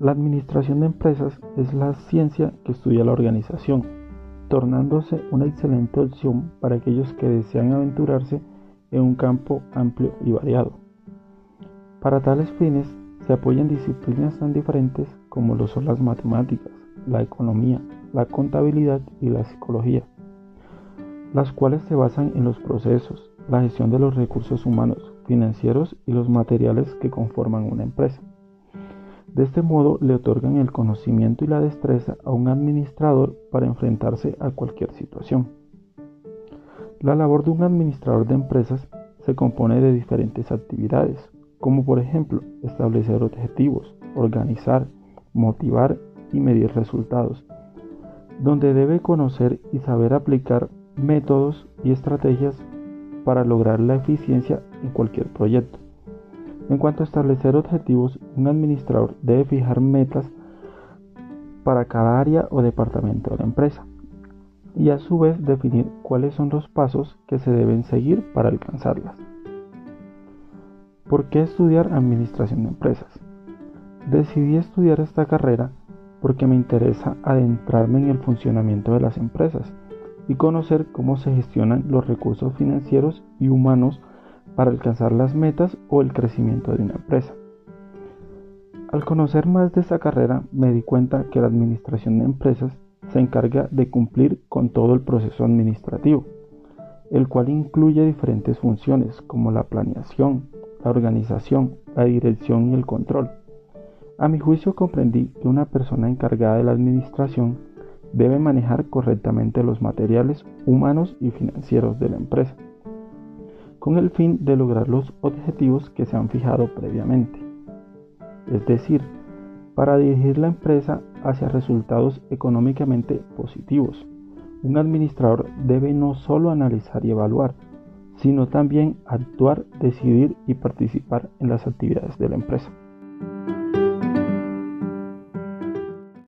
La administración de empresas es la ciencia que estudia la organización, tornándose una excelente opción para aquellos que desean aventurarse en un campo amplio y variado. Para tales fines se apoyan disciplinas tan diferentes como lo son las matemáticas, la economía, la contabilidad y la psicología, las cuales se basan en los procesos, la gestión de los recursos humanos, financieros y los materiales que conforman una empresa. De este modo le otorgan el conocimiento y la destreza a un administrador para enfrentarse a cualquier situación. La labor de un administrador de empresas se compone de diferentes actividades, como por ejemplo establecer objetivos, organizar, motivar y medir resultados, donde debe conocer y saber aplicar métodos y estrategias para lograr la eficiencia en cualquier proyecto. En cuanto a establecer objetivos, un administrador debe fijar metas para cada área o departamento de la empresa y a su vez definir cuáles son los pasos que se deben seguir para alcanzarlas. ¿Por qué estudiar administración de empresas? Decidí estudiar esta carrera porque me interesa adentrarme en el funcionamiento de las empresas y conocer cómo se gestionan los recursos financieros y humanos para alcanzar las metas o el crecimiento de una empresa. Al conocer más de esta carrera me di cuenta que la administración de empresas se encarga de cumplir con todo el proceso administrativo, el cual incluye diferentes funciones como la planeación, la organización, la dirección y el control. A mi juicio comprendí que una persona encargada de la administración debe manejar correctamente los materiales humanos y financieros de la empresa, con el fin de lograr los objetivos que se han fijado previamente. Es decir, para dirigir la empresa hacia resultados económicamente positivos, un administrador debe no solo analizar y evaluar, sino también actuar, decidir y participar en las actividades de la empresa.